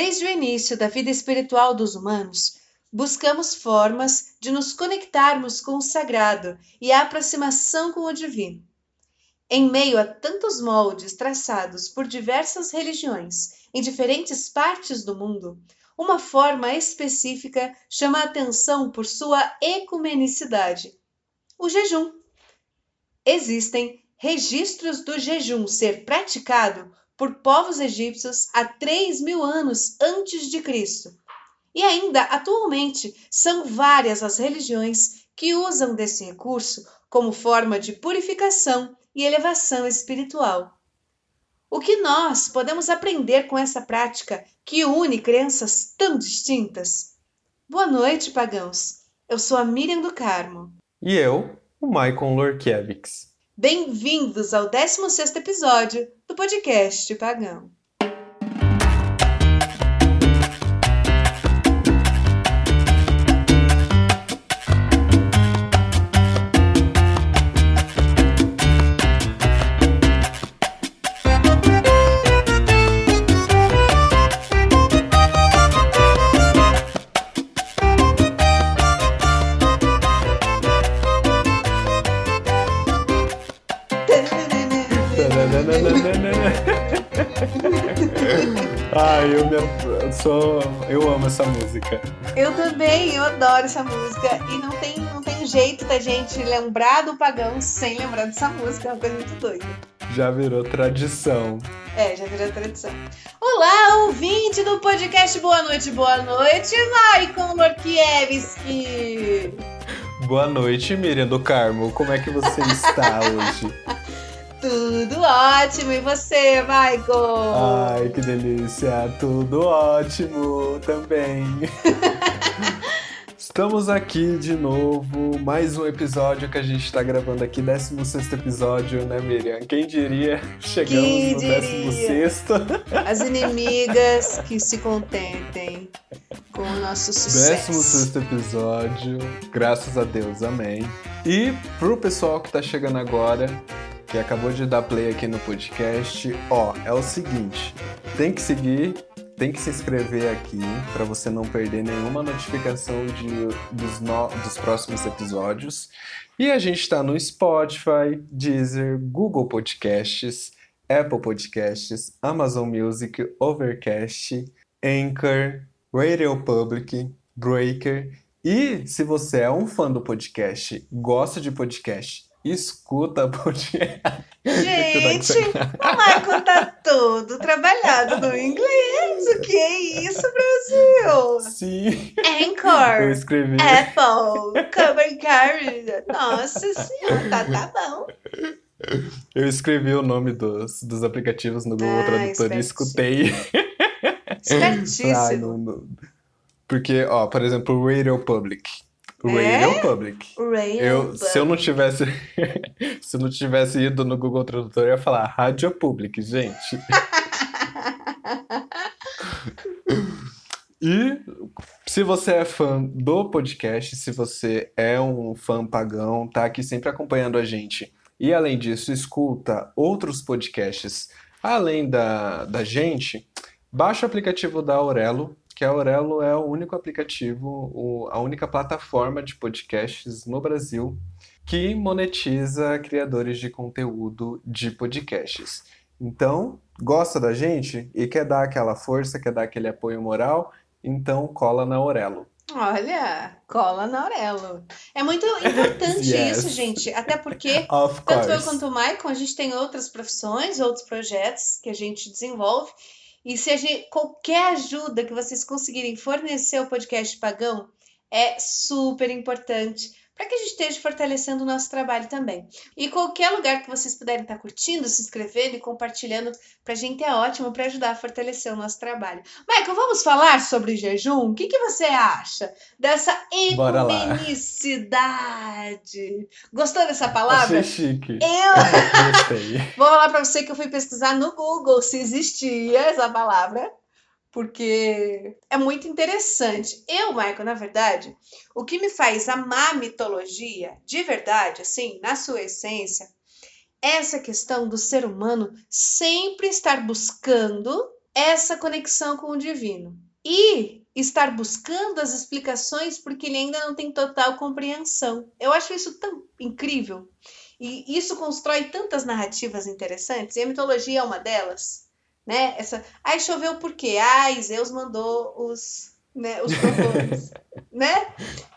Desde o início da vida espiritual dos humanos, buscamos formas de nos conectarmos com o sagrado e a aproximação com o divino. Em meio a tantos moldes traçados por diversas religiões em diferentes partes do mundo, uma forma específica chama a atenção por sua ecumenicidade: o jejum. Existem registros do jejum ser praticado por povos egípcios há 3 mil anos antes de Cristo. E ainda atualmente são várias as religiões que usam desse recurso como forma de purificação e elevação espiritual. O que nós podemos aprender com essa prática que une crenças tão distintas? Boa noite, pagãos. Eu sou a Miriam do Carmo. E eu, o Maicon Lorkiewicz. Bem-vindos ao 16º episódio do podcast Pagão. Eu, eu sou. Eu amo essa música. Eu também, eu adoro essa música. E não tem, não tem jeito da gente lembrar do pagão sem lembrar dessa música. É uma coisa muito doida. Já virou tradição. É, já virou tradição. Olá, ouvinte do podcast Boa Noite, Boa Noite, Maicon Lorkiewski. Boa noite, Miriam do Carmo. Como é que você está hoje? Tudo ótimo. E você, Michael? Ai, que delícia. Tudo ótimo também. Estamos aqui de novo, mais um episódio que a gente está gravando aqui, 16 episódio, né, Miriam? Quem diria? Chegamos Quem no 16. As inimigas que se contentem com o nosso sucesso. 16 episódio, graças a Deus, amém. E pro pessoal que tá chegando agora, que acabou de dar play aqui no podcast, ó, é o seguinte, tem que seguir, tem que se inscrever aqui para você não perder nenhuma notificação de, dos, no, dos próximos episódios. E a gente está no Spotify, Deezer, Google Podcasts, Apple Podcasts, Amazon Music, Overcast, Anchor, Radio Public, Breaker. E se você é um fã do podcast, gosta de podcast escuta podcast. Gente, o Marco tá todo trabalhado no inglês. O que é isso, Brasil? Sim. Anchor. Eu escrevi. Apple. Cover Carry. Nossa senhora, tá, tá bom. Eu escrevi o nome dos, dos aplicativos no Google ah, Tradutor e escutei. Espertíssimo. Porque, ó, por exemplo, o Radio Public. Radio é? Public. Radio eu, Public. Se eu não tivesse se eu não tivesse ido no Google Tradutor, eu ia falar Rádio Public, gente. e se você é fã do podcast, se você é um fã pagão, tá aqui sempre acompanhando a gente. E além disso, escuta outros podcasts além da, da gente, baixa o aplicativo da Aurelo, que a Aurelo é o único aplicativo, a única plataforma de podcasts no Brasil que monetiza criadores de conteúdo de podcasts. Então, gosta da gente e quer dar aquela força, quer dar aquele apoio moral, então cola na Aurelo. Olha, cola na Aurelo. É muito importante yes. isso, gente. Até porque, tanto eu quanto o Maicon, a gente tem outras profissões, outros projetos que a gente desenvolve. E se gente, qualquer ajuda que vocês conseguirem fornecer ao podcast Pagão é super importante para que a gente esteja fortalecendo o nosso trabalho também. E qualquer lugar que vocês puderem estar curtindo, se inscrevendo e compartilhando, para a gente é ótimo para ajudar a fortalecer o nosso trabalho. Michael, vamos falar sobre jejum? O que, que você acha dessa ecumenicidade? Gostou dessa palavra? Achei chique. Eu Gostei. vou falar para você que eu fui pesquisar no Google se existia essa palavra porque é muito interessante. Eu, Michael, na verdade, o que me faz amar mitologia, de verdade, assim, na sua essência, é essa questão do ser humano sempre estar buscando essa conexão com o divino. E estar buscando as explicações porque ele ainda não tem total compreensão. Eu acho isso tão incrível. E isso constrói tantas narrativas interessantes, e a mitologia é uma delas. Né? Essa, ai, choveu por quê? Ai, Zeus mandou os, né, os trovões, né?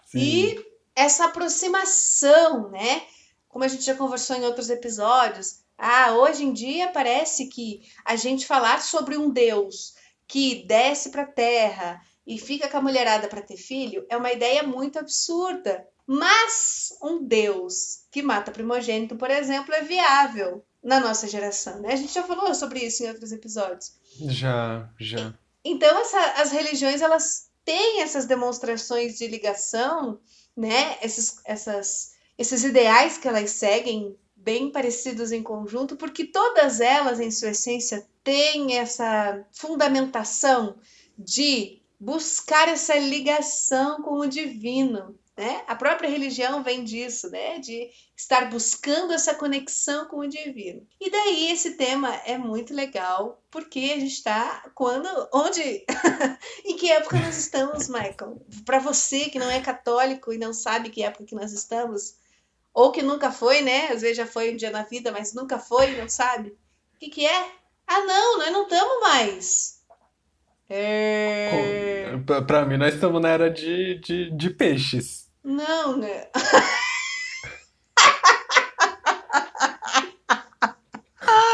Sim. E essa aproximação, né? Como a gente já conversou em outros episódios, ah, hoje em dia parece que a gente falar sobre um Deus que desce para a terra e fica com a mulherada para ter filho é uma ideia muito absurda. Mas um Deus que mata primogênito, por exemplo, é viável na nossa geração, né? A gente já falou sobre isso em outros episódios. Já, já. Então, essa, as religiões, elas têm essas demonstrações de ligação, né? Esses, essas, esses ideais que elas seguem bem parecidos em conjunto, porque todas elas, em sua essência, têm essa fundamentação de buscar essa ligação com o divino. Né? A própria religião vem disso, né? de estar buscando essa conexão com o divino. E daí esse tema é muito legal, porque a gente está quando, onde, em que época nós estamos, Michael? Para você que não é católico e não sabe que época que nós estamos, ou que nunca foi, né? Às vezes já foi um dia na vida, mas nunca foi, não sabe. O que, que é? Ah, não, nós não estamos mais. É... Para mim, nós estamos na era de, de, de peixes. Não, né?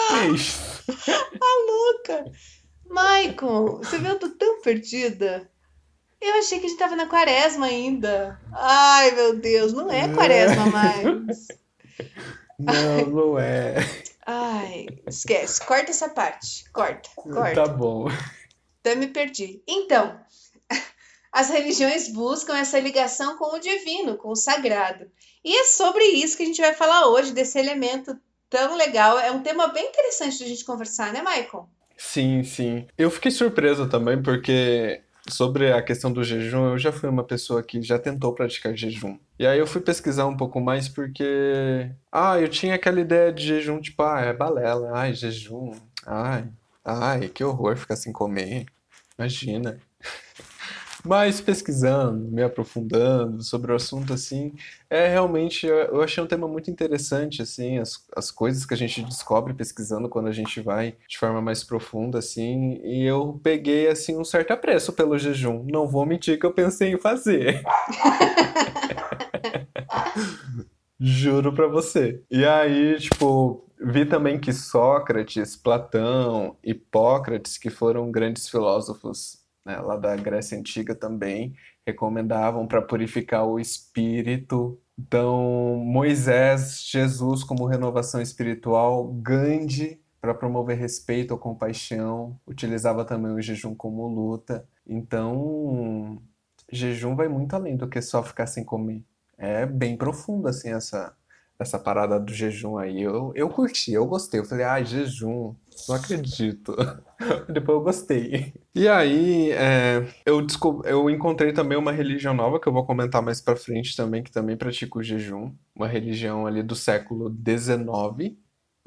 Peixes. A louca. Michael, você viu? Eu tô tão perdida. Eu achei que a gente tava na quaresma ainda. Ai, meu Deus, não é quaresma mais. Não, não é. Ai, esquece. Corta essa parte. Corta, corta. Tá bom. Até me perdi. Então, as religiões buscam essa ligação com o divino, com o sagrado. E é sobre isso que a gente vai falar hoje, desse elemento tão legal. É um tema bem interessante a gente conversar, né, Michael? Sim, sim. Eu fiquei surpreso também, porque sobre a questão do jejum, eu já fui uma pessoa que já tentou praticar jejum. E aí eu fui pesquisar um pouco mais porque. Ah, eu tinha aquela ideia de jejum, tipo, ah, é balela, ai, jejum, ai, ai, que horror ficar sem comer. Imagina. Mas pesquisando, me aprofundando sobre o assunto, assim, é realmente, eu achei um tema muito interessante, assim, as, as coisas que a gente descobre pesquisando quando a gente vai de forma mais profunda, assim, e eu peguei, assim, um certo apreço pelo jejum. Não vou mentir que eu pensei em fazer. Juro pra você. E aí, tipo, vi também que Sócrates, Platão, Hipócrates, que foram grandes filósofos né, lá da Grécia Antiga também, recomendavam para purificar o espírito. Então, Moisés, Jesus como renovação espiritual, Gandhi para promover respeito ou compaixão, utilizava também o jejum como luta. Então, jejum vai muito além do que só ficar sem comer. É bem profundo assim essa essa parada do jejum aí. Eu, eu curti, eu gostei. Eu falei, ah, jejum, não acredito. Depois eu gostei. E aí, é, eu, eu encontrei também uma religião nova que eu vou comentar mais pra frente também, que também pratica o jejum. Uma religião ali do século XIX.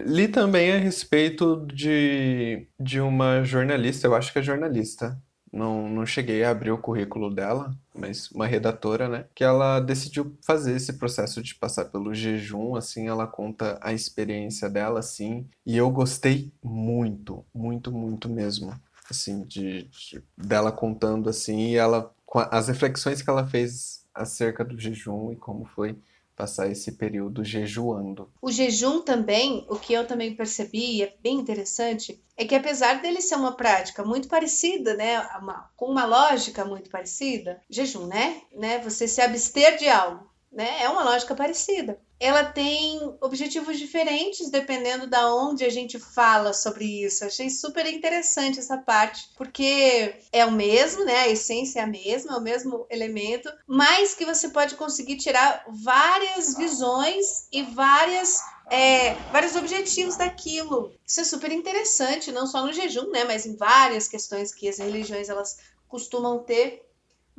Li também a respeito de, de uma jornalista, eu acho que é jornalista, não, não cheguei a abrir o currículo dela, mas uma redatora, né? Que ela decidiu fazer esse processo de passar pelo jejum, assim, ela conta a experiência dela, assim, e eu gostei muito, muito, muito mesmo, assim, de, de dela contando, assim, e ela, as reflexões que ela fez acerca do jejum e como foi passar esse período jejuando. O jejum também, o que eu também percebi, e é bem interessante, é que apesar dele ser uma prática muito parecida, né, uma, com uma lógica muito parecida, jejum, né, né, você se abster de algo, né, é uma lógica parecida ela tem objetivos diferentes dependendo da onde a gente fala sobre isso. Achei super interessante essa parte, porque é o mesmo, né? A essência é a mesma, é o mesmo elemento, mas que você pode conseguir tirar várias visões e várias é, vários objetivos daquilo. Isso é super interessante, não só no jejum, né, mas em várias questões que as religiões elas costumam ter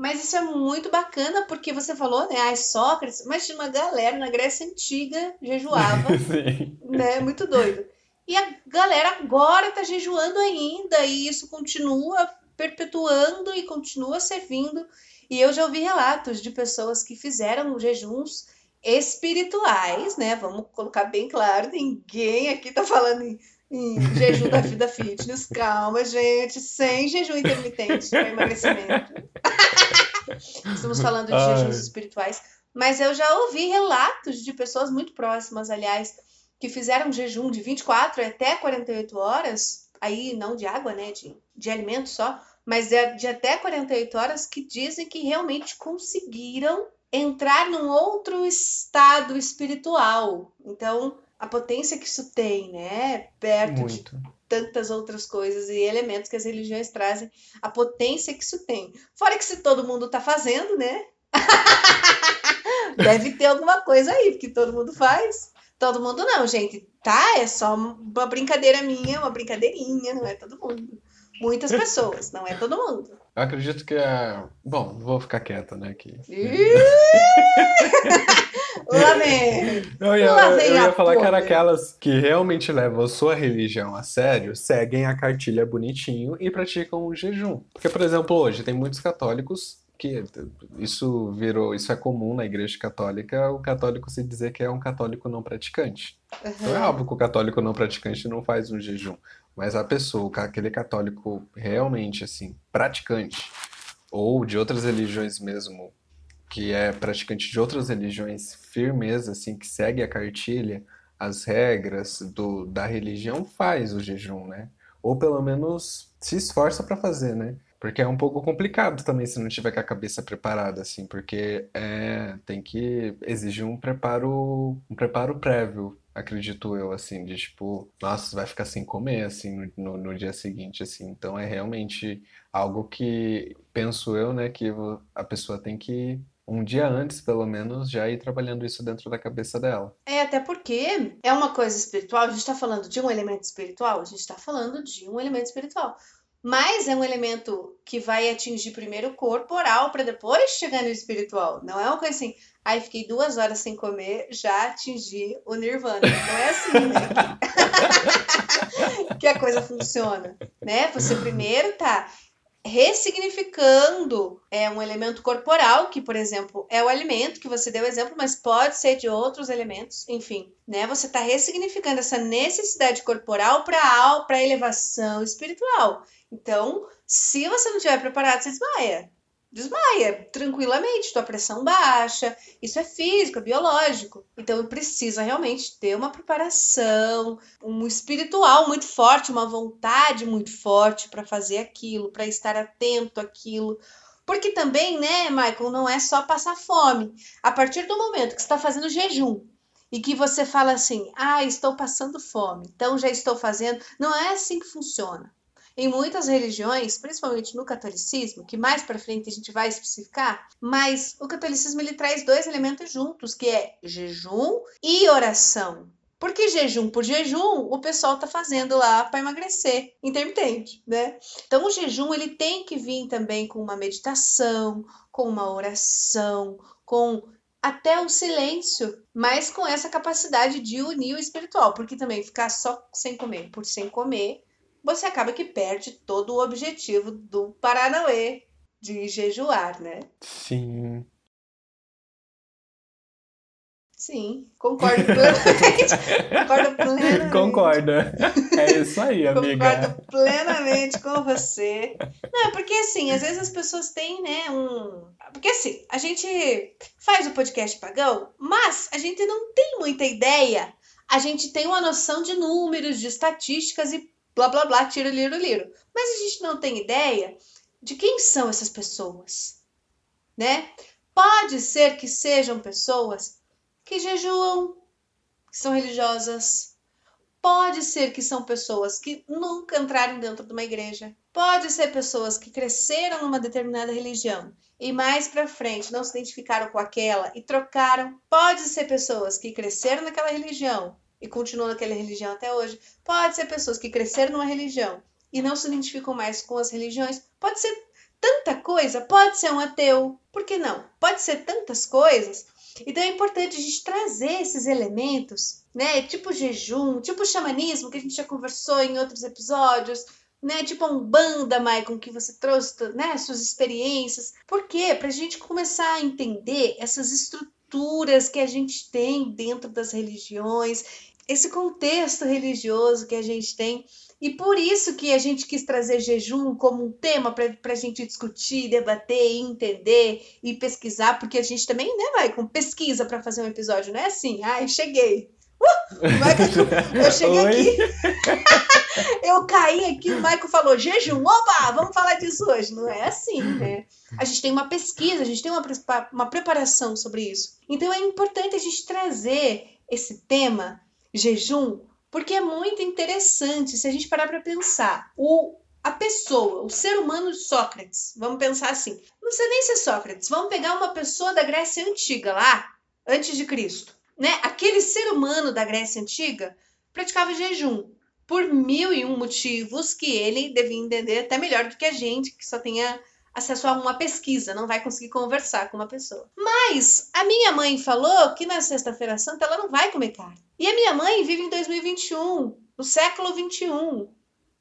mas isso é muito bacana porque você falou, né? Ai, Sócrates, mas tinha uma galera na Grécia Antiga jejuava, né? Muito doido. E a galera agora tá jejuando ainda, e isso continua perpetuando e continua servindo. E eu já ouvi relatos de pessoas que fizeram jejuns espirituais, né? Vamos colocar bem claro, ninguém aqui tá falando em, em jejum da vida fitness. Calma, gente, sem jejum intermitente para emagrecimento. Estamos falando de Ai. jejuns espirituais, mas eu já ouvi relatos de pessoas muito próximas, aliás, que fizeram jejum de 24 até 48 horas, aí não de água, né, de, de alimento só, mas de, de até 48 horas que dizem que realmente conseguiram entrar num outro estado espiritual. Então, a potência que isso tem, né? Perto Muito. de tantas outras coisas e elementos que as religiões trazem, a potência que isso tem. Fora que se todo mundo tá fazendo, né? Deve ter alguma coisa aí, porque todo mundo faz. Todo mundo não, gente. Tá? É só uma brincadeira minha, uma brincadeirinha, não é todo mundo. Muitas pessoas, não é todo mundo. Eu acredito que é. Bom, vou ficar quieta, né? Aqui. Lá vem! Eu ia, Lá vem eu ia falar que era aquelas que realmente levam a sua religião a sério, seguem a cartilha bonitinho e praticam o jejum. Porque, por exemplo, hoje tem muitos católicos que isso virou, isso é comum na igreja católica, o católico se dizer que é um católico não praticante. Uhum. Então é óbvio que o católico não praticante não faz um jejum. Mas a pessoa, aquele católico realmente assim, praticante, ou de outras religiões mesmo, que é praticante de outras religiões firmeza, assim, que segue a cartilha, as regras do, da religião, faz o jejum, né? Ou pelo menos se esforça para fazer, né? Porque é um pouco complicado também se não tiver com a cabeça preparada, assim, porque é, tem que exigir um preparo, um preparo prévio acredito eu, assim, de tipo, nossa, vai ficar sem comer, assim, no, no, dia seguinte, assim. Então é realmente algo que, penso eu, né, que a pessoa tem que, um dia antes, pelo menos, já ir trabalhando isso dentro da cabeça dela. É, até porque é uma coisa espiritual, a gente está falando de um elemento espiritual, a gente está falando de um elemento espiritual. Mas é um elemento que vai atingir primeiro o corporal para depois chegar no espiritual. Não é uma coisa assim, Aí fiquei duas horas sem comer, já atingi o nirvana. Não é assim, né? que a coisa funciona, né? Você primeiro tá ressignificando é um elemento corporal, que, por exemplo, é o alimento que você deu exemplo, mas pode ser de outros elementos, enfim, né? Você está ressignificando essa necessidade corporal para elevação espiritual. Então, se você não estiver preparado, você desmaia desmaia tranquilamente, tua pressão baixa. Isso é físico, é biológico. Então precisa realmente ter uma preparação, um espiritual muito forte, uma vontade muito forte para fazer aquilo, para estar atento àquilo. Porque também, né, Michael, não é só passar fome. A partir do momento que está fazendo jejum e que você fala assim, ah, estou passando fome, então já estou fazendo. Não é assim que funciona. Em muitas religiões, principalmente no catolicismo, que mais para frente a gente vai especificar, mas o catolicismo ele traz dois elementos juntos, que é jejum e oração. Porque jejum por jejum, o pessoal tá fazendo lá para emagrecer, intermitente, né? Então o jejum ele tem que vir também com uma meditação, com uma oração, com até o silêncio, mas com essa capacidade de unir o espiritual, porque também ficar só sem comer por sem comer você acaba que perde todo o objetivo do Paranauê de jejuar, né? Sim. Sim, concordo plenamente. concordo plenamente. Concorda. É isso aí, amiga. Concordo plenamente com você. Não, porque assim, às vezes as pessoas têm, né, um. Porque assim, a gente faz o podcast pagão, mas a gente não tem muita ideia. A gente tem uma noção de números, de estatísticas e blá blá blá, tiro, liro, liro. Mas a gente não tem ideia de quem são essas pessoas, né? Pode ser que sejam pessoas que jejuam, que são religiosas. Pode ser que são pessoas que nunca entraram dentro de uma igreja. Pode ser pessoas que cresceram numa determinada religião e mais para frente não se identificaram com aquela e trocaram. Pode ser pessoas que cresceram naquela religião e continuam naquela religião até hoje. Pode ser pessoas que cresceram numa religião e não se identificam mais com as religiões. Pode ser tanta coisa. Pode ser um ateu. Por que não? Pode ser tantas coisas Então é importante a gente trazer esses elementos, né? Tipo jejum, tipo xamanismo, que a gente já conversou em outros episódios, né? Tipo um banda, Maicon, que você trouxe, né? Suas experiências. Por quê? A gente começar a entender essas estruturas que a gente tem dentro das religiões, esse contexto religioso que a gente tem e por isso que a gente quis trazer jejum como um tema para a gente discutir, debater, entender e pesquisar, porque a gente também, né, vai com pesquisa para fazer um episódio, não é assim, ai, cheguei. Uh, Michael, eu cheguei Oi? aqui, eu caí aqui, o Michael falou jejum, opa, vamos falar disso hoje. Não é assim, né? A gente tem uma pesquisa, a gente tem uma, uma preparação sobre isso. Então é importante a gente trazer esse tema, jejum, porque é muito interessante se a gente parar para pensar. O, a pessoa, o ser humano Sócrates, vamos pensar assim, não precisa nem ser Sócrates, vamos pegar uma pessoa da Grécia Antiga lá, antes de Cristo. Né? Aquele ser humano da Grécia Antiga praticava jejum por mil e um motivos que ele devia entender até melhor do que a gente, que só tenha acesso a uma pesquisa, não vai conseguir conversar com uma pessoa. Mas a minha mãe falou que na Sexta-feira Santa ela não vai comer carne. E a minha mãe vive em 2021, no século 21,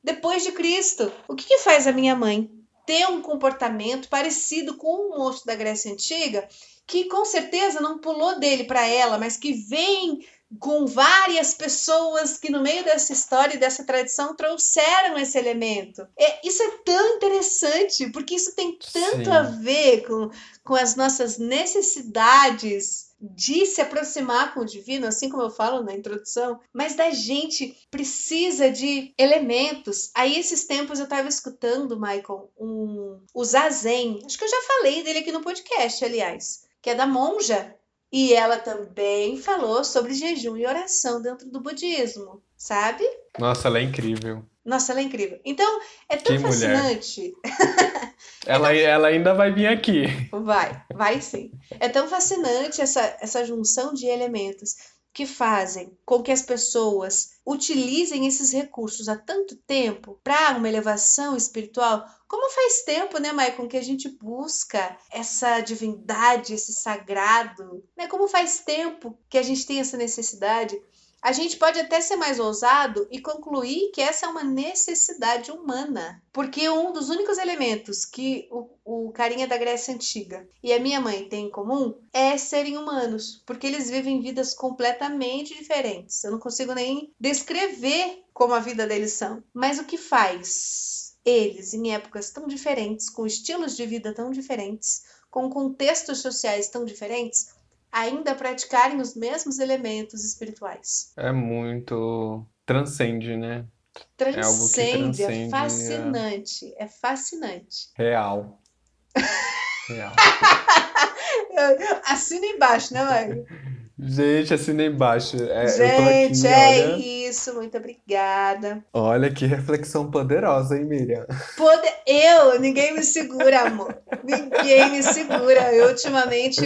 depois de Cristo. O que, que faz a minha mãe? Ter um comportamento parecido com o moço da Grécia Antiga, que com certeza não pulou dele para ela, mas que vem com várias pessoas que no meio dessa história e dessa tradição trouxeram esse elemento. É, isso é tão interessante, porque isso tem tanto Sim. a ver com, com as nossas necessidades de se aproximar com o divino, assim como eu falo na introdução, mas da gente precisa de elementos. Aí esses tempos eu estava escutando, Michael, um, o Zazen, acho que eu já falei dele aqui no podcast, aliás, que é da monja e ela também falou sobre jejum e oração dentro do budismo, sabe? Nossa, ela é incrível. Nossa, ela é incrível. Então, é tão que fascinante. ela, ela ainda vai vir aqui. Vai, vai sim. É tão fascinante essa, essa junção de elementos que fazem com que as pessoas utilizem esses recursos há tanto tempo para uma elevação espiritual, como faz tempo, né, Maicon, que a gente busca essa divindade, esse sagrado, né? Como faz tempo que a gente tem essa necessidade a gente pode até ser mais ousado e concluir que essa é uma necessidade humana, porque um dos únicos elementos que o, o carinha da Grécia Antiga e a minha mãe têm em comum é serem humanos, porque eles vivem vidas completamente diferentes. Eu não consigo nem descrever como a vida deles são, mas o que faz eles em épocas tão diferentes, com estilos de vida tão diferentes, com contextos sociais tão diferentes, ainda praticarem os mesmos elementos espirituais. É muito. transcende, né? Transcende, é, algo que transcende, é fascinante. É, é fascinante. Real. Real. Assina embaixo, né, Mário? Gente, assina embaixo. É, Gente, aqui, é olha... isso. Muito obrigada. Olha que reflexão poderosa, hein, Miriam? Poder... Eu? Ninguém me segura, amor. Ninguém me segura. Eu, ultimamente,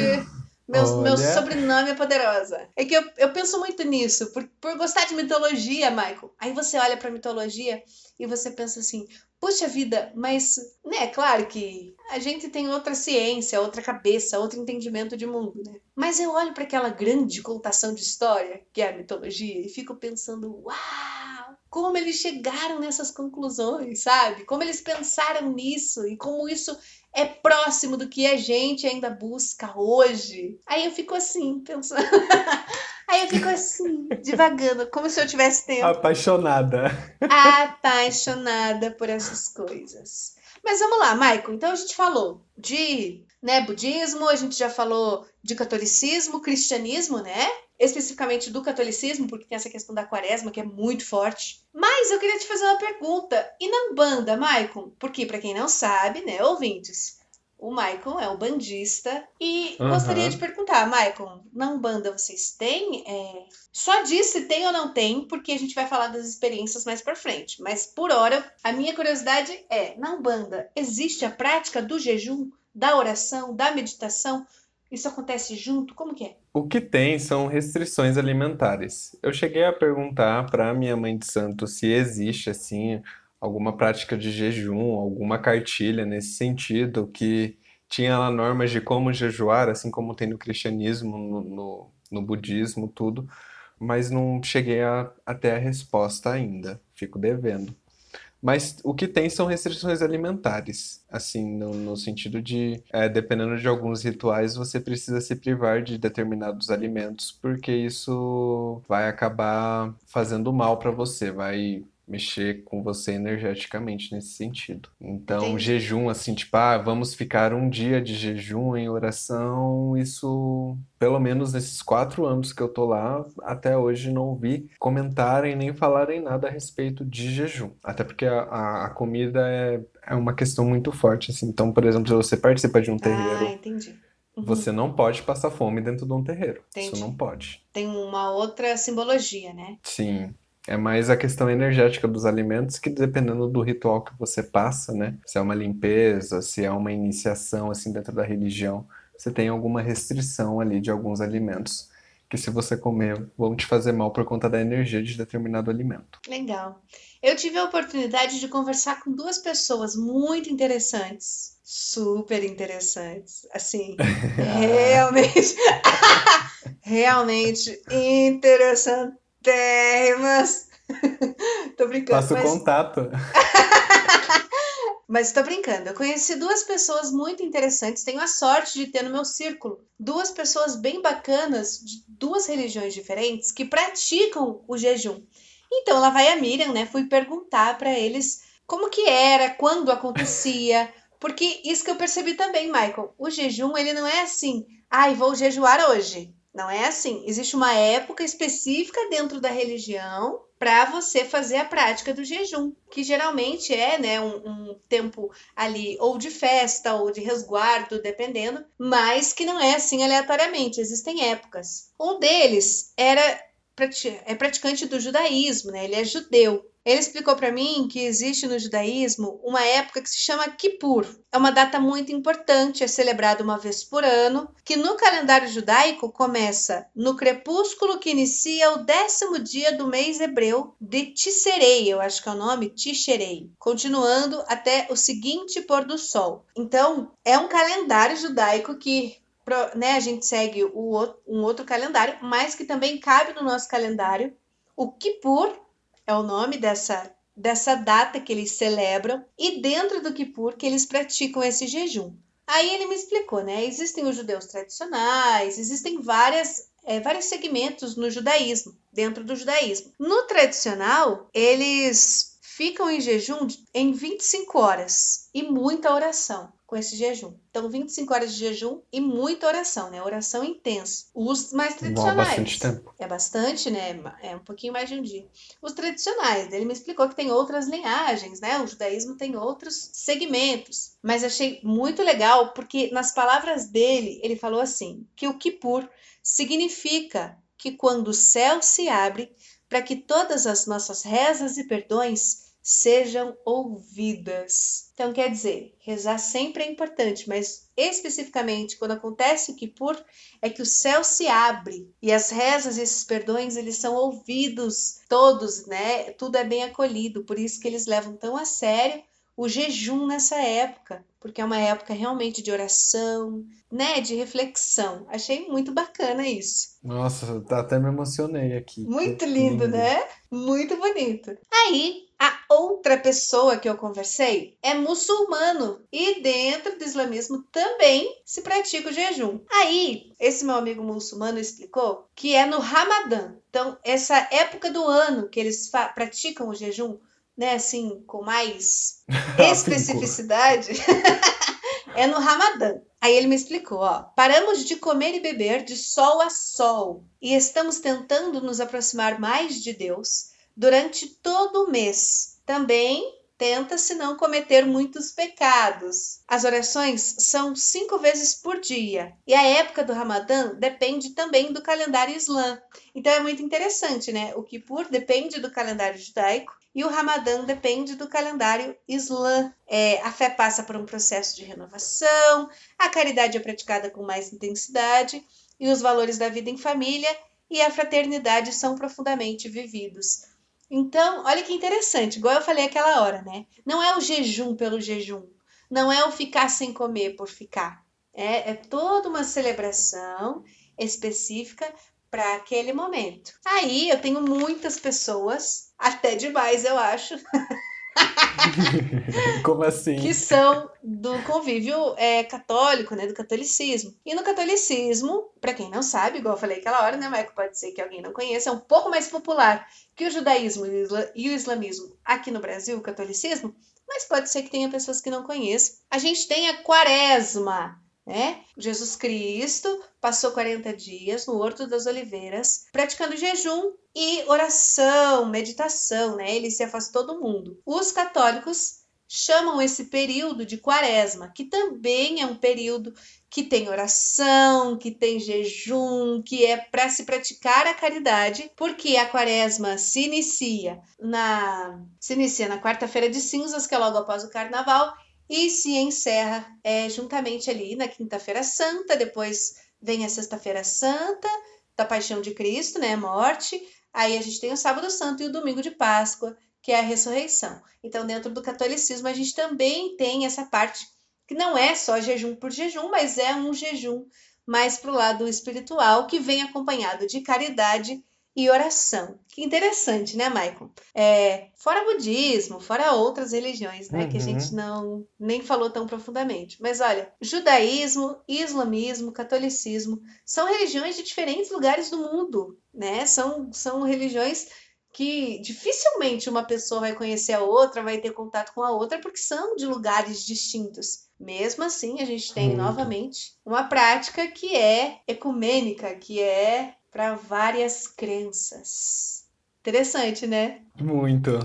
meu, meu sobrenome é poderosa. É que eu, eu penso muito nisso, por, por gostar de mitologia, Michael. Aí você olha pra mitologia e você pensa assim, puxa vida, mas, né, claro que a gente tem outra ciência, outra cabeça, outro entendimento de mundo, né? Mas eu olho para aquela grande contação de história, que é a mitologia, e fico pensando, uau! Como eles chegaram nessas conclusões, sabe? Como eles pensaram nisso e como isso é próximo do que a gente ainda busca hoje. Aí eu fico assim, pensando. Aí eu fico assim, divagando, como se eu tivesse tempo. Apaixonada. Apaixonada por essas coisas. Mas vamos lá, Michael. Então a gente falou de né, budismo, a gente já falou de catolicismo, cristianismo, né? Especificamente do catolicismo, porque tem essa questão da quaresma que é muito forte. Mas eu queria te fazer uma pergunta. E na Umbanda, Maicon? Porque, para quem não sabe, né, ouvintes, o Maicon é o bandista. E uhum. gostaria de perguntar, Maicon, na Umbanda vocês têm? É... Só diz se tem ou não tem, porque a gente vai falar das experiências mais para frente. Mas por hora, a minha curiosidade é: na Umbanda existe a prática do jejum, da oração, da meditação? Isso acontece junto? Como que é? O que tem são restrições alimentares. Eu cheguei a perguntar para minha mãe de santo se existe assim alguma prática de jejum, alguma cartilha nesse sentido que tinha lá normas de como jejuar, assim como tem no cristianismo, no, no, no budismo, tudo, mas não cheguei a, até a resposta ainda. Fico devendo. Mas o que tem são restrições alimentares, assim, no, no sentido de, é, dependendo de alguns rituais, você precisa se privar de determinados alimentos, porque isso vai acabar fazendo mal para você, vai mexer com você energeticamente nesse sentido. Então, Entendi. jejum, assim, tipo, ah, vamos ficar um dia de jejum em oração, isso, pelo menos nesses quatro anos que eu tô lá, até hoje não ouvi comentarem nem falarem nada a respeito de jejum. Até porque a, a, a comida é, é uma questão muito forte, assim. Então, por exemplo, se você participa de um terreiro... Ah, entendi. Uhum. Você não pode passar fome dentro de um terreiro. Entendi. Isso não pode. Tem uma outra simbologia, né? Sim. É mais a questão energética dos alimentos que dependendo do ritual que você passa, né? Se é uma limpeza, se é uma iniciação assim dentro da religião, você tem alguma restrição ali de alguns alimentos que se você comer vão te fazer mal por conta da energia de determinado alimento. Legal. Eu tive a oportunidade de conversar com duas pessoas muito interessantes, super interessantes, assim, realmente, realmente interessante térrimas. tô brincando. Passa o mas... contato. mas tô brincando. Eu conheci duas pessoas muito interessantes. Tenho a sorte de ter no meu círculo duas pessoas bem bacanas de duas religiões diferentes que praticam o jejum. Então lá vai a Miriam, né? Fui perguntar para eles como que era, quando acontecia, porque isso que eu percebi também, Michael. O jejum ele não é assim, ai, vou jejuar hoje. Não é assim. Existe uma época específica dentro da religião para você fazer a prática do jejum, que geralmente é né, um, um, tempo ali ou de festa ou de resguardo, dependendo, mas que não é assim aleatoriamente, existem épocas. Um deles era é praticante do judaísmo, né? ele é judeu. Ele explicou para mim que existe no judaísmo uma época que se chama Kippur. É uma data muito importante, é celebrada uma vez por ano, que no calendário judaico começa no crepúsculo que inicia o décimo dia do mês hebreu de Tisserei, eu acho que é o nome, Tisherei, continuando até o seguinte pôr do sol. Então, é um calendário judaico que né, a gente segue o, um outro calendário, mas que também cabe no nosso calendário. O Kippur é o nome dessa, dessa data que eles celebram, e dentro do Kippur que eles praticam esse jejum. Aí ele me explicou, né? Existem os judeus tradicionais, existem várias, é, vários segmentos no judaísmo, dentro do judaísmo. No tradicional, eles ficam em jejum em 25 horas e muita oração com esse jejum. Então, 25 horas de jejum e muita oração, né? Oração intensa. Os mais tradicionais. Bastante tempo. É bastante, né? É um pouquinho mais de um dia. Os tradicionais, ele me explicou que tem outras linhagens, né? O judaísmo tem outros segmentos. Mas achei muito legal porque nas palavras dele, ele falou assim: que o Kippur significa que quando o céu se abre para que todas as nossas rezas e perdões sejam ouvidas. Então, quer dizer, rezar sempre é importante, mas especificamente quando acontece o Kippur, é que o céu se abre e as rezas e esses perdões, eles são ouvidos todos, né? Tudo é bem acolhido, por isso que eles levam tão a sério o jejum nessa época, porque é uma época realmente de oração, né, de reflexão. Achei muito bacana isso. Nossa, até me emocionei aqui. Muito lindo, lindo, né? Muito bonito. Aí, a outra pessoa que eu conversei é muçulmano e dentro do islamismo também se pratica o jejum. Aí, esse meu amigo muçulmano explicou que é no Ramadã. Então, essa época do ano que eles praticam o jejum, né, assim, com mais especificidade, é no Ramadã. Aí ele me explicou, ó, paramos de comer e beber de sol a sol e estamos tentando nos aproximar mais de Deus durante todo o mês. Também tenta-se não cometer muitos pecados. As orações são cinco vezes por dia e a época do Ramadã depende também do calendário islã. Então é muito interessante, né? O Kippur depende do calendário judaico e o Ramadã depende do calendário islã. É, a fé passa por um processo de renovação, a caridade é praticada com mais intensidade e os valores da vida em família e a fraternidade são profundamente vividos. Então, olha que interessante, igual eu falei aquela hora, né? Não é o jejum pelo jejum. não é o ficar sem comer por ficar. É, é toda uma celebração específica para aquele momento. Aí eu tenho muitas pessoas, até demais eu acho, Como assim? que são do convívio é, católico, né, do catolicismo. E no catolicismo, para quem não sabe, igual eu falei aquela hora, né, Maico, pode ser que alguém não conheça, é um pouco mais popular que o judaísmo e o islamismo aqui no Brasil, o catolicismo, mas pode ser que tenha pessoas que não conheçam. A gente tem a quaresma, né? Jesus Cristo passou 40 dias no Horto das Oliveiras praticando jejum e oração, meditação, né? Ele se afastou do mundo. Os católicos chamam esse período de quaresma, que também é um período que tem oração, que tem jejum, que é para se praticar a caridade, porque a quaresma se inicia na se inicia na quarta-feira de cinzas, que é logo após o carnaval, e se encerra é, juntamente ali na Quinta-feira Santa, depois vem a Sexta-feira Santa, da Paixão de Cristo, né, morte, aí a gente tem o Sábado Santo e o Domingo de Páscoa, que é a ressurreição. Então, dentro do catolicismo, a gente também tem essa parte que não é só jejum por jejum, mas é um jejum mais para o lado espiritual, que vem acompanhado de caridade e oração. Que interessante, né, Maicon? É, fora budismo, fora outras religiões, né, uhum. que a gente uhum. não nem falou tão profundamente. Mas olha, judaísmo, islamismo, catolicismo são religiões de diferentes lugares do mundo, né? São, são religiões que dificilmente uma pessoa vai conhecer a outra, vai ter contato com a outra, porque são de lugares distintos. Mesmo assim, a gente tem Muito. novamente uma prática que é ecumênica, que é para várias crenças. Interessante, né? Muito.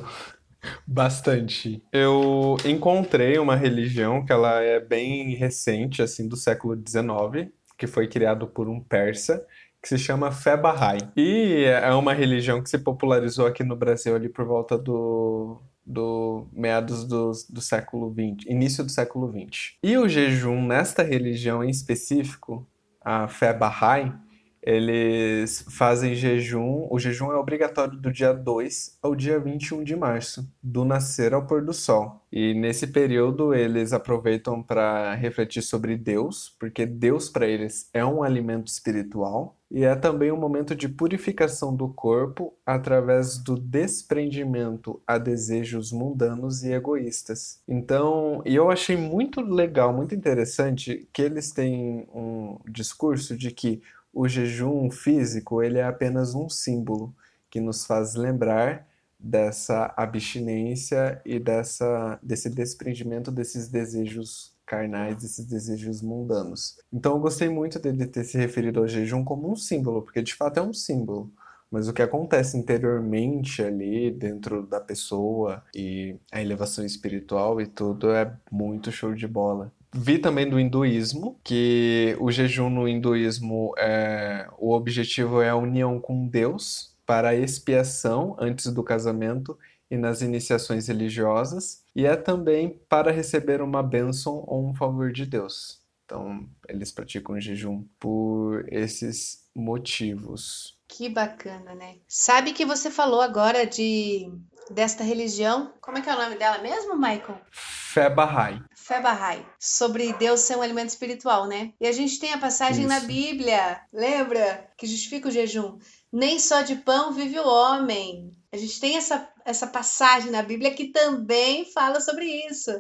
Bastante. Eu encontrei uma religião que ela é bem recente, assim, do século XIX, que foi criado por um persa, que se chama Fé Bahá'í. E é uma religião que se popularizou aqui no Brasil ali por volta do, do meados do, do século XX, início do século XX. E o jejum nesta religião em específico, a Fé Bahá'í, eles fazem jejum. O jejum é obrigatório do dia 2 ao dia 21 de março, do nascer ao pôr do sol. E nesse período eles aproveitam para refletir sobre Deus, porque Deus para eles é um alimento espiritual. E é também um momento de purificação do corpo através do desprendimento a desejos mundanos e egoístas. Então, eu achei muito legal, muito interessante que eles têm um discurso de que o jejum físico ele é apenas um símbolo que nos faz lembrar dessa abstinência e dessa, desse desprendimento desses desejos carnais, desses desejos mundanos. Então eu gostei muito dele ter se referido ao jejum como um símbolo, porque de fato é um símbolo. Mas o que acontece interiormente ali, dentro da pessoa, e a elevação espiritual e tudo, é muito show de bola. Vi também do hinduísmo, que o jejum no hinduísmo, é, o objetivo é a união com Deus para a expiação antes do casamento e nas iniciações religiosas, e é também para receber uma bênção ou um favor de Deus. Então, eles praticam jejum por esses motivos. Que bacana, né? Sabe que você falou agora de desta religião. Como é que é o nome dela mesmo, Michael? Fé Bahá'í. Fé Bahá'í. Sobre Deus ser um alimento espiritual, né? E a gente tem a passagem Isso. na Bíblia, lembra? Que justifica o jejum. Nem só de pão vive o homem. A gente tem essa, essa passagem na Bíblia que também fala sobre isso.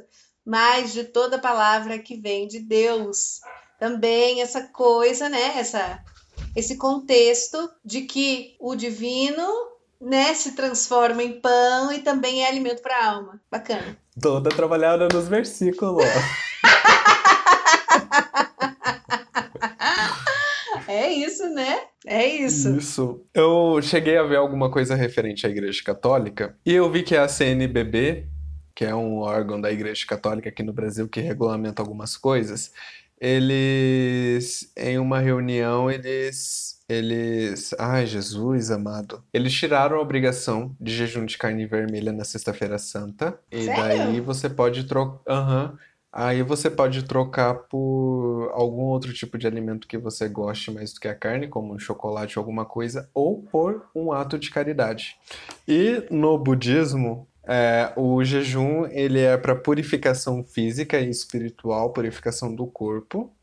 Mas de toda palavra que vem de Deus. Também essa coisa, né? Essa, esse contexto de que o divino né, se transforma em pão e também é alimento para a alma. Bacana. Toda trabalhada nos versículos. é isso, né? É isso. Isso. Eu cheguei a ver alguma coisa referente à Igreja Católica e eu vi que a CNBB, que é um órgão da Igreja Católica aqui no Brasil que regulamenta algumas coisas, eles, em uma reunião, eles eles. Ai, Jesus amado. Eles tiraram a obrigação de jejum de carne vermelha na Sexta-feira Santa. E Sério? daí você pode trocar. Aham. Uhum. Aí você pode trocar por algum outro tipo de alimento que você goste mais do que a carne, como um chocolate ou alguma coisa, ou por um ato de caridade. E no budismo, É, o jejum ele é para purificação física e espiritual, purificação do corpo.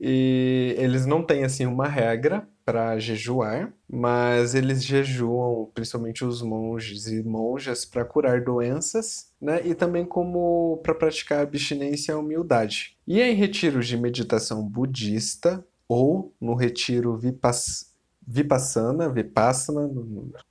E eles não têm assim uma regra para jejuar, mas eles jejuam, principalmente os monges e monjas, para curar doenças, né? E também como para praticar abstinência e humildade. E em retiros de meditação budista ou no retiro vipass Vipassana, Vipassana,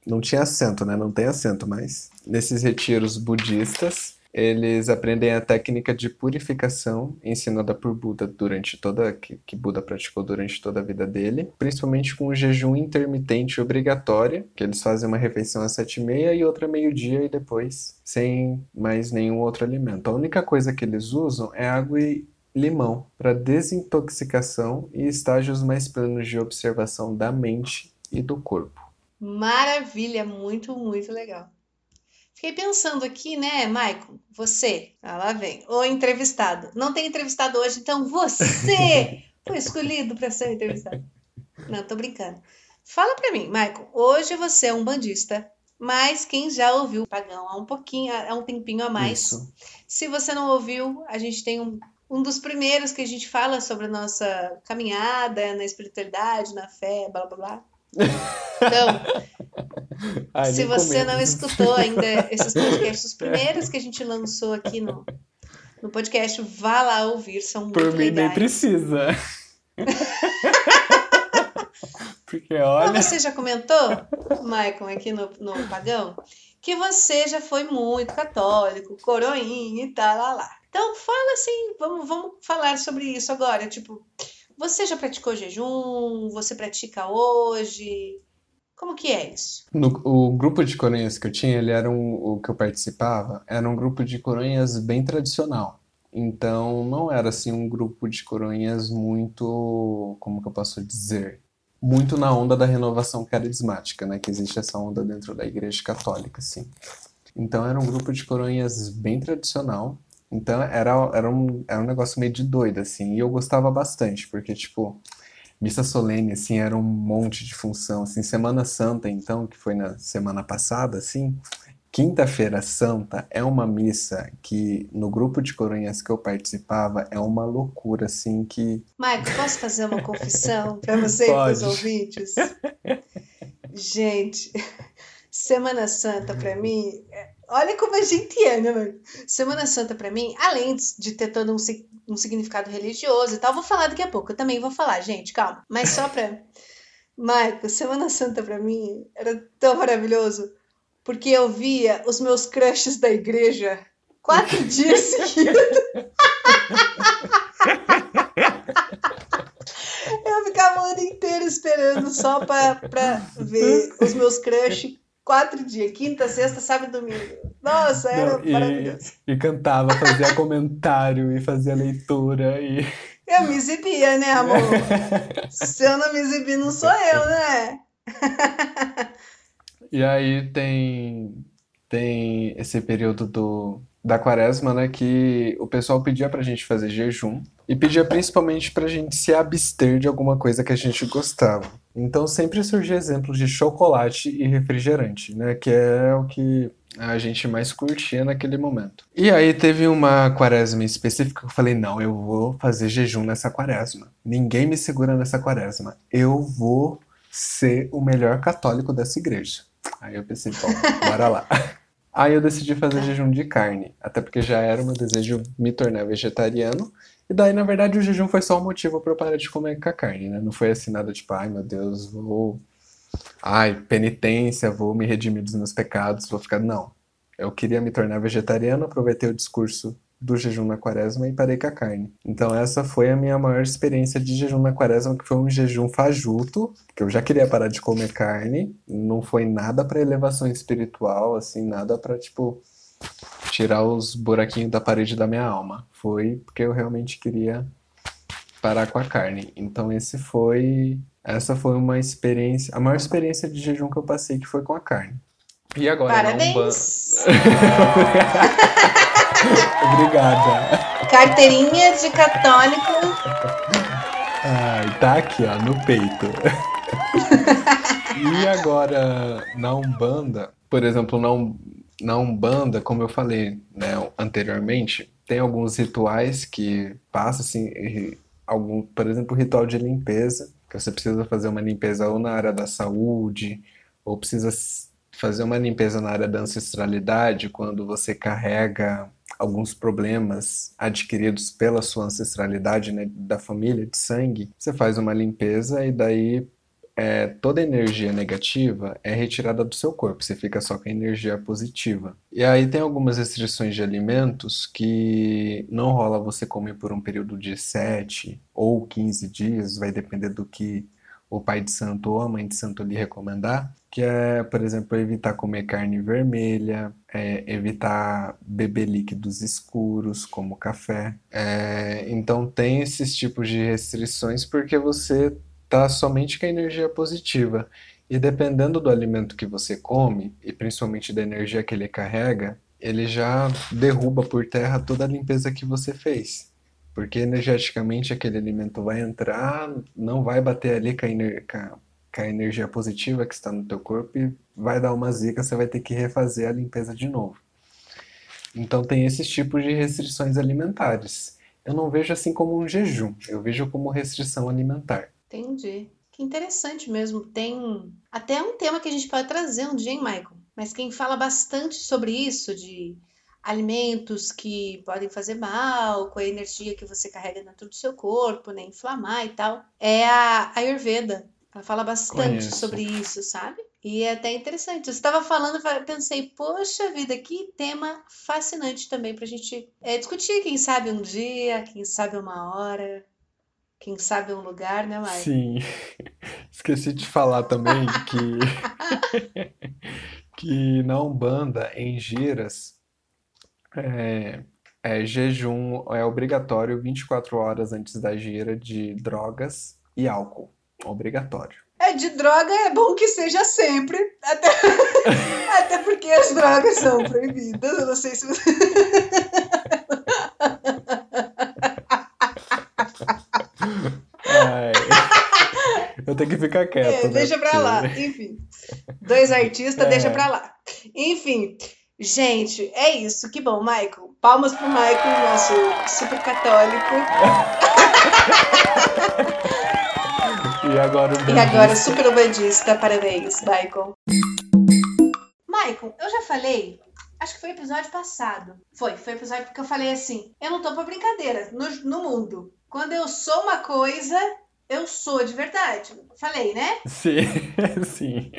não tinha acento, né? Não tem acento, mas nesses retiros budistas, eles aprendem a técnica de purificação ensinada por Buda durante toda que, que Buda praticou durante toda a vida dele, principalmente com o jejum intermitente obrigatório, que eles fazem uma refeição às sete e meia e outra meio-dia e depois sem mais nenhum outro alimento. A única coisa que eles usam é água e limão para desintoxicação e estágios mais plenos de observação da mente e do corpo. Maravilha, muito, muito legal. Fiquei pensando aqui, né, Maicon? Você, ah, lá vem, o entrevistado. Não tem entrevistado hoje, então você foi escolhido para ser entrevistado. Não, tô brincando. Fala para mim, Maicon. Hoje você é um bandista, mas quem já ouviu o Pagão há um pouquinho, há um tempinho a mais. Isso. Se você não ouviu, a gente tem um, um dos primeiros que a gente fala sobre a nossa caminhada na espiritualidade, na fé, blá blá blá. Então, Ai, se você comento. não escutou ainda esses podcasts, os primeiros que a gente lançou aqui no, no podcast, vá lá ouvir, são Por muito mim legais. nem precisa. Porque olha. Mas você já comentou, Maicon, aqui no, no Pagão, que você já foi muito católico, coroinha e tal, lá, lá. Então fala assim, vamos, vamos falar sobre isso agora. Tipo, você já praticou jejum? Você pratica hoje? Como que é isso? No, o grupo de coronhas que eu tinha, ele era um, o que eu participava, era um grupo de coronhas bem tradicional. Então, não era assim um grupo de coronhas muito, como que eu posso dizer, muito na onda da renovação carismática, né, que existe essa onda dentro da Igreja Católica, assim. Então, era um grupo de coronhas bem tradicional, então era, era, um, era um negócio meio de doido, assim. E eu gostava bastante, porque, tipo, missa solene, assim, era um monte de função. Assim, Semana Santa, então, que foi na semana passada, assim, Quinta-feira Santa é uma missa que, no grupo de coronhas que eu participava, é uma loucura, assim, que... Maico, posso fazer uma confissão para você Pode. e para os ouvintes? Gente, Semana Santa, para mim, é Olha como a gente é, né, mano? Semana Santa, para mim, além de ter todo um, um significado religioso e tal, vou falar daqui a pouco. Eu também vou falar, gente, calma. Mas só pra. Marco, Semana Santa para mim era tão maravilhoso, porque eu via os meus crushes da igreja quatro dias seguidos. eu ficava o ano inteiro esperando só pra ver os meus crushes quatro dias, quinta, sexta, sábado e domingo. Nossa, era Não, e, maravilhoso. E cantava, fazia comentário e fazia leitura e. Eu me exibia, né, amor? Se eu não me exibir, não sou eu, né? E aí tem, tem esse período do, da quaresma, né, que o pessoal pedia pra gente fazer jejum e pedia principalmente pra gente se abster de alguma coisa que a gente gostava. Então sempre surgia exemplos de chocolate e refrigerante, né? Que é o que a gente mais curtia naquele momento. E aí teve uma quaresma específica que eu falei: não, eu vou fazer jejum nessa quaresma. Ninguém me segura nessa quaresma. Eu vou ser o melhor católico dessa igreja. Aí eu pensei, bom, bora lá. Aí eu decidi fazer jejum de carne, até porque já era o meu desejo me tornar vegetariano. E daí, na verdade, o jejum foi só um motivo para eu parar de comer com a carne, né? Não foi assim nada tipo, ai meu Deus, vou. Ai, penitência, vou me redimir dos meus pecados, vou ficar. Não. Eu queria me tornar vegetariano, aproveitei o discurso do jejum na quaresma e parei com a carne. Então essa foi a minha maior experiência de jejum na quaresma, que foi um jejum fajuto, que eu já queria parar de comer carne, não foi nada para elevação espiritual, assim, nada para tipo tirar os buraquinhos da parede da minha alma. Foi porque eu realmente queria parar com a carne. Então esse foi essa foi uma experiência, a maior experiência de jejum que eu passei que foi com a carne. E agora Parabéns. Obrigada. Carteirinha de católico. Ai, tá aqui, ó, no peito. e agora, na Umbanda, por exemplo, na um, na Umbanda, como eu falei né, anteriormente, tem alguns rituais que passam assim, algum, por exemplo, o ritual de limpeza, que você precisa fazer uma limpeza ou na área da saúde, ou precisa fazer uma limpeza na área da ancestralidade, quando você carrega alguns problemas adquiridos pela sua ancestralidade, né, da família de sangue, você faz uma limpeza e daí é, toda energia negativa é retirada do seu corpo, você fica só com a energia positiva. E aí tem algumas restrições de alimentos que não rola você comer por um período de 7 ou 15 dias, vai depender do que o pai de santo ou a mãe de santo lhe recomendar, que é, por exemplo, evitar comer carne vermelha, é, evitar beber líquidos escuros, como café. É, então tem esses tipos de restrições porque você está somente com a energia positiva. E dependendo do alimento que você come, e principalmente da energia que ele carrega, ele já derruba por terra toda a limpeza que você fez. Porque energeticamente aquele alimento vai entrar, não vai bater ali com a, a energia positiva que está no teu corpo e vai dar uma zica, você vai ter que refazer a limpeza de novo. Então tem esses tipos de restrições alimentares. Eu não vejo assim como um jejum, eu vejo como restrição alimentar. Entendi. Que interessante mesmo. Tem até um tema que a gente pode trazer um dia, hein, Michael? Mas quem fala bastante sobre isso, de alimentos que podem fazer mal, com a energia que você carrega dentro do seu corpo, né, inflamar e tal, é a Ayurveda. Ela fala bastante Conheço. sobre isso, sabe? E é até interessante. Você estava falando, pensei, poxa vida, que tema fascinante também para a gente é, discutir. Quem sabe um dia, quem sabe uma hora. Quem sabe um lugar, né, Maia? Sim. Esqueci de falar também que, que na Umbanda, em giras, é, é, jejum é obrigatório 24 horas antes da gira de drogas e álcool. Obrigatório. É, de droga é bom que seja sempre. Até, até porque as drogas são proibidas. Eu não sei se você. Eu tenho que ficar quieto. É, né? Deixa pra lá. Enfim. Dois artistas, é. deixa pra lá. Enfim. Gente, é isso. Que bom, Michael. Palmas pro Michael, nosso super católico. e agora o E agora super ubandista. Parabéns, Michael. Michael, eu já falei Acho que foi episódio passado. Foi, foi episódio porque eu falei assim: eu não tô pra brincadeira no, no mundo. Quando eu sou uma coisa, eu sou de verdade. Falei, né? Sim, sim.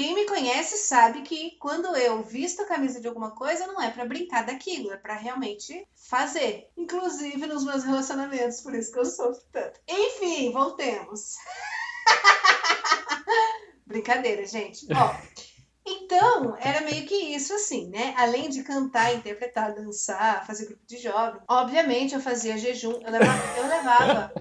Quem me conhece sabe que quando eu visto a camisa de alguma coisa, não é para brincar daquilo, é para realmente fazer. Inclusive nos meus relacionamentos, por isso que eu sofro tanto. Enfim, voltemos. Brincadeira, gente. Ó, então, era meio que isso, assim, né? Além de cantar, interpretar, dançar, fazer grupo de jovens, obviamente eu fazia jejum, eu levava, eu levava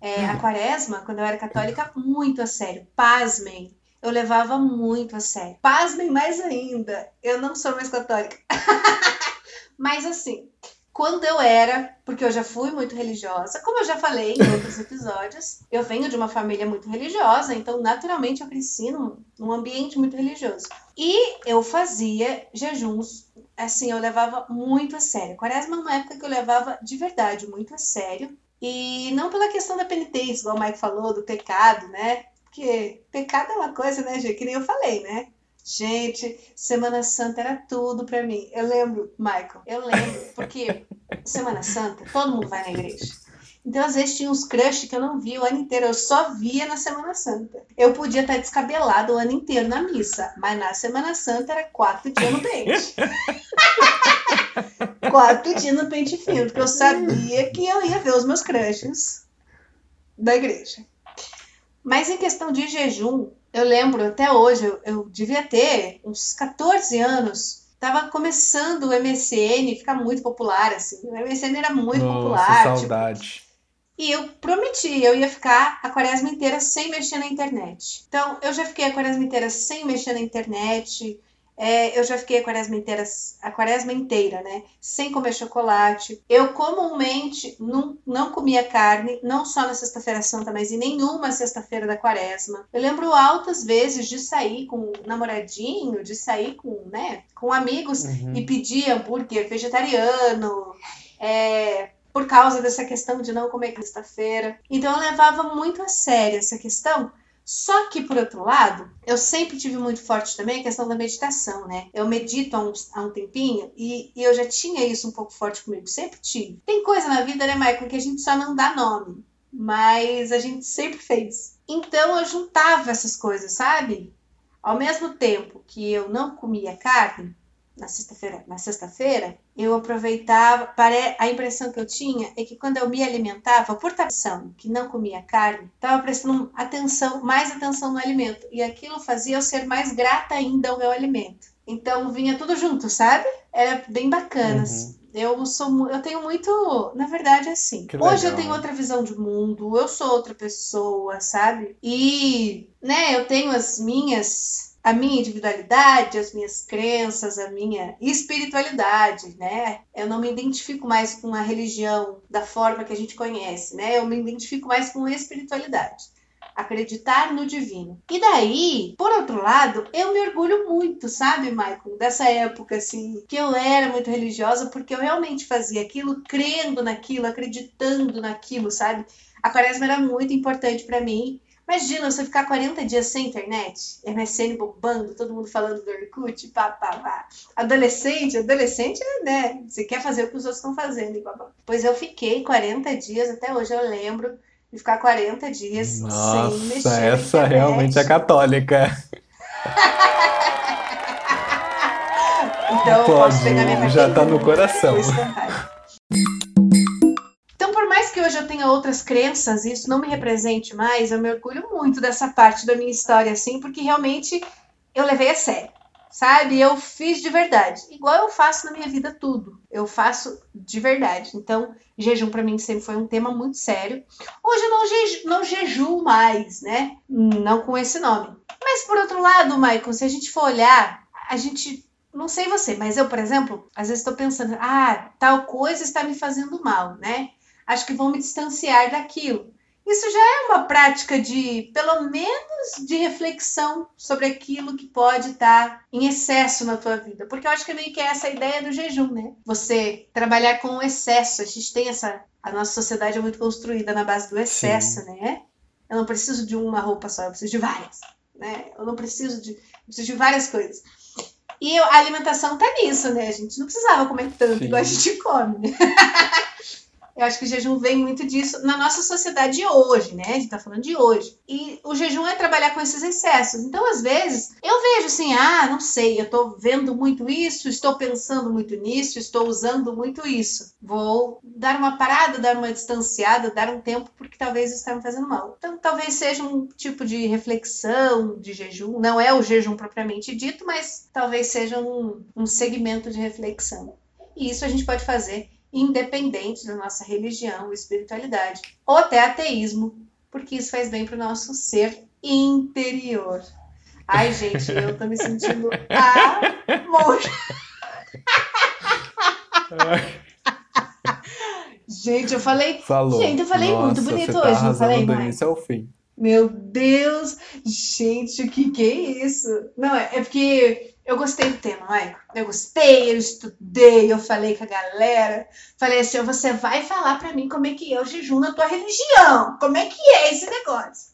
é, a quaresma, quando eu era católica, muito a sério. Pasmem, eu levava muito a sério. Pasmem mais ainda, eu não sou mais católica. Mas assim, quando eu era, porque eu já fui muito religiosa, como eu já falei em outros episódios, eu venho de uma família muito religiosa, então naturalmente eu cresci num, num ambiente muito religioso. E eu fazia jejuns, assim, eu levava muito a sério. Quaresma é uma época que eu levava de verdade muito a sério. E não pela questão da penitência, igual o Mike falou, do pecado, né? Porque pecado é uma coisa, né, gente? Que nem eu falei, né? Gente, Semana Santa era tudo para mim. Eu lembro, Michael, eu lembro, porque Semana Santa, todo mundo vai na igreja. Então, às vezes, tinha uns crush que eu não via o ano inteiro, eu só via na Semana Santa. Eu podia estar descabelado o ano inteiro na missa, mas na Semana Santa era quatro dias no pente. quatro dias no pente fino, porque eu sabia que eu ia ver os meus crushes da igreja. Mas em questão de jejum, eu lembro até hoje, eu, eu devia ter uns 14 anos. Tava começando o MSN ficar muito popular, assim. O MSN era muito Nossa, popular. Tipo, saudade. Tipo, e eu prometi, eu ia ficar a quaresma inteira sem mexer na internet. Então, eu já fiquei a quaresma inteira sem mexer na internet. É, eu já fiquei a quaresma, inteira, a quaresma inteira, né? Sem comer chocolate. Eu comumente não, não comia carne, não só na Sexta-feira Santa, mas em nenhuma sexta-feira da quaresma. Eu lembro altas vezes de sair com um namoradinho, de sair com, né, com amigos uhum. e pedir hambúrguer vegetariano. É, por causa dessa questão de não comer sexta-feira. Então eu levava muito a sério essa questão só que, por outro lado, eu sempre tive muito forte também a questão da meditação, né? Eu medito há um, há um tempinho e, e, eu já tinha isso um pouco forte comigo, sempre tive. Tem coisa na vida, né, Michael, que a gente só não dá nome, mas a gente sempre fez. Então eu juntava essas coisas, sabe? Ao mesmo tempo que eu não comia carne, na sexta-feira, na sexta-feira, eu aproveitava, a impressão que eu tinha é que quando eu me alimentava, por tradição, que não comia carne, estava prestando atenção, mais atenção no alimento, e aquilo fazia eu ser mais grata ainda ao meu alimento. Então vinha tudo junto, sabe? Era bem bacana. Uhum. Eu sou, eu tenho muito, na verdade, assim. Hoje eu tenho outra visão de mundo, eu sou outra pessoa, sabe? E, né, eu tenho as minhas a minha individualidade, as minhas crenças, a minha espiritualidade, né? Eu não me identifico mais com a religião da forma que a gente conhece, né? Eu me identifico mais com a espiritualidade. Acreditar no divino. E daí, por outro lado, eu me orgulho muito, sabe, Michael, dessa época, assim, que eu era muito religiosa, porque eu realmente fazia aquilo crendo naquilo, acreditando naquilo, sabe? A quaresma era muito importante para mim Imagina você ficar 40 dias sem internet, MSN bombando, todo mundo falando do Orkut, pá, pá, pá. Adolescente, adolescente, né? Você quer fazer o que os outros estão fazendo, pá, Pois eu fiquei 40 dias, até hoje eu lembro, de ficar 40 dias Nossa, sem mexer. essa realmente é católica. então eu posso pegar minha Já tá no coração hoje eu tenha outras crenças e isso não me represente mais, eu me orgulho muito dessa parte da minha história, assim, porque realmente eu levei a sério, sabe? Eu fiz de verdade, igual eu faço na minha vida tudo. Eu faço de verdade. Então, jejum para mim sempre foi um tema muito sério. Hoje eu não, jeju, não jejuo mais, né? Não com esse nome. Mas por outro lado, Michael, se a gente for olhar, a gente não sei você, mas eu, por exemplo, às vezes estou pensando, ah, tal coisa está me fazendo mal, né? Acho que vão me distanciar daquilo. Isso já é uma prática de, pelo menos, de reflexão sobre aquilo que pode estar em excesso na tua vida. Porque eu acho que é meio que é essa ideia do jejum, né? Você trabalhar com o excesso. A gente tem essa. A nossa sociedade é muito construída na base do excesso, Sim. né? Eu não preciso de uma roupa só, eu preciso de várias. Né? Eu não preciso de. Eu preciso de várias coisas. E a alimentação tá nisso, né? A gente não precisava comer tanto Sim. igual a gente come. Eu acho que o jejum vem muito disso na nossa sociedade de hoje, né? A gente tá falando de hoje. E o jejum é trabalhar com esses excessos. Então, às vezes, eu vejo assim, ah, não sei, eu tô vendo muito isso, estou pensando muito nisso, estou usando muito isso. Vou dar uma parada, dar uma distanciada, dar um tempo, porque talvez isso está me fazendo mal. Então, talvez seja um tipo de reflexão de jejum. Não é o jejum propriamente dito, mas talvez seja um, um segmento de reflexão. E isso a gente pode fazer independente da nossa religião, espiritualidade, ou até ateísmo, porque isso faz bem para o nosso ser interior. Ai, gente, eu tô me sentindo amor. gente, eu falei. Falou. Gente, eu falei Nossa, muito bonito tá hoje, não falei, mãe? Isso é o fim. Meu Deus! Gente, o que, que é isso? Não, é, é porque eu gostei do tema, vai. Eu gostei, eu estudei, eu falei com a galera. Falei assim: você vai falar para mim como é que é o jejum na tua religião. Como é que é esse negócio?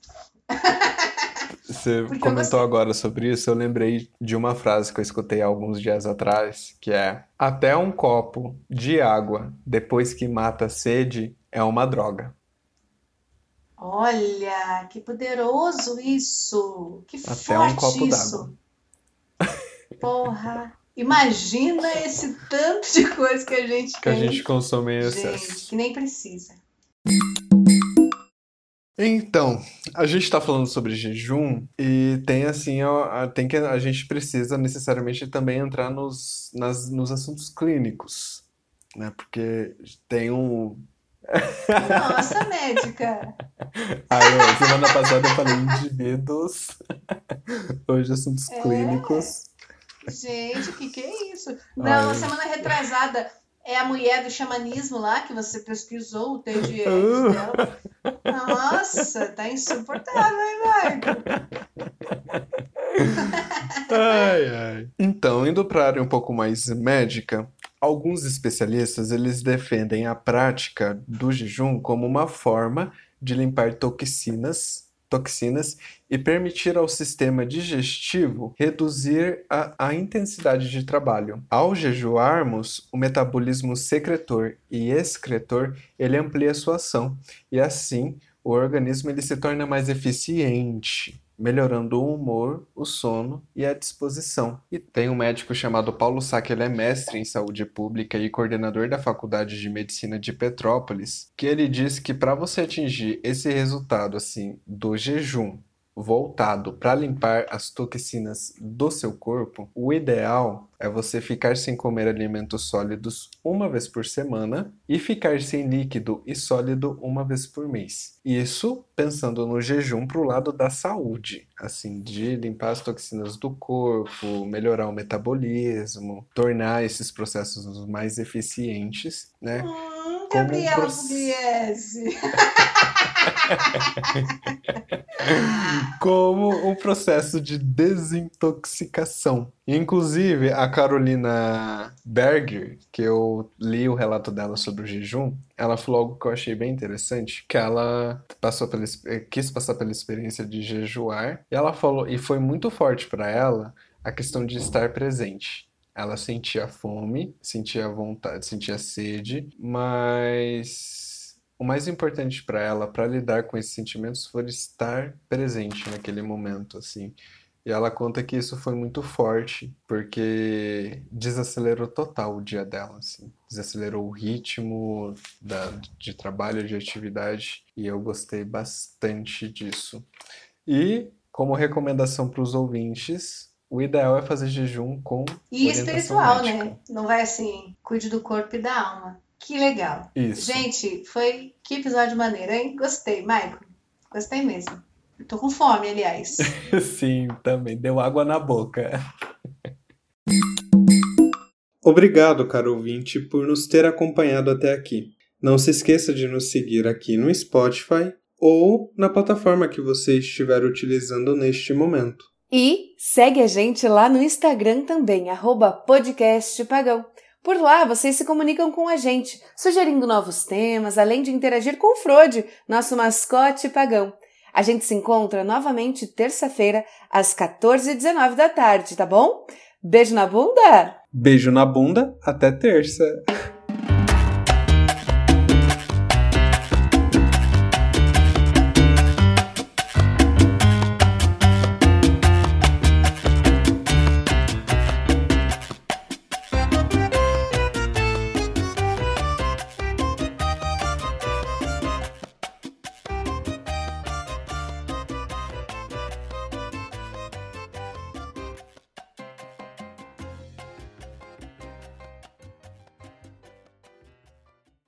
Você Porque comentou agora sobre isso, eu lembrei de uma frase que eu escutei alguns dias atrás, que é: Até um copo de água depois que mata a sede é uma droga. Olha, que poderoso isso! Que Até forte um copo isso! Porra! Imagina esse tanto de coisa que a gente Que a tem. gente consome em Gente, excesso. que nem precisa. Então, a gente está falando sobre jejum e tem assim, a, a- tem que a gente precisa necessariamente também entrar nos, nas, nos assuntos clínicos, né? Porque tem um. Nossa, médica! Aí, ó, semana passada eu falei indivíduos, hoje assuntos É. clínicos. Gente, o que, que é isso? Não, Ai. semana retrasada é a mulher do xamanismo lá que você pesquisou o TGS dela. Nossa, tá insuportável, hein, Marco? ai, ai. Então, indo para a área um pouco mais médica, alguns especialistas eles defendem a prática do jejum como uma forma de limpar toxinas toxinas e permitir ao sistema digestivo reduzir a, a, intensidade de trabalho. Ao jejuarmos, o metabolismo secretor e excretor ele amplia sua ação e assim o organismo ele se torna mais eficiente melhorando o humor, o sono e a disposição. E tem um médico chamado Paulo Sack, ele é mestre em saúde pública e coordenador da Faculdade de Medicina de Petrópolis, que ele diz que para você atingir esse resultado assim do jejum voltado para limpar as toxinas do seu corpo, o ideal é você ficar sem comer alimentos sólidos uma vez por semana e ficar sem líquido e sólido uma vez por mês. Isso pensando no jejum para o lado da saúde, assim, de limpar as toxinas do corpo, melhorar o metabolismo, tornar esses processos mais eficientes, né? Hum, Gabriela um Pugliese. como um processo de desintoxicação. Inclusive, a Carolina Berger, que eu li o relato dela sobre o jejum, ela falou algo que eu achei bem interessante, que ela passou pela, quis passar pela experiência de jejuar, e ela falou, e foi muito forte para ela a questão de estar presente. Ela sentia fome, sentia vontade, sentia sede, mas o mais importante para ela, para lidar com esses sentimentos, foi estar presente naquele momento, assim. E ela conta que isso foi muito forte, porque desacelerou total o dia dela, assim. Desacelerou o ritmo da, de trabalho, de atividade, e eu gostei bastante disso. E, como recomendação para os ouvintes, o ideal é fazer jejum com. E espiritual, né? médica. né? Não vai assim, cuide do corpo e da alma. Que legal. Isso. Gente, foi. Que episódio maneiro, hein? Gostei, Maicon. Gostei mesmo. Tô com fome, aliás. Sim, também. Deu água na boca. Obrigado, caro ouvinte, por nos ter acompanhado até aqui. Não se esqueça de nos seguir aqui no Spotify ou na plataforma que você estiver utilizando neste momento. E segue a gente lá no Instagram também, arroba podcastpagão. Por lá, vocês se comunicam com a gente, sugerindo novos temas, além de interagir com o Frode, nosso mascote pagão. A gente se encontra novamente terça-feira, às 14h19 da tarde, tá bom? Beijo na bunda? Beijo na bunda, até terça!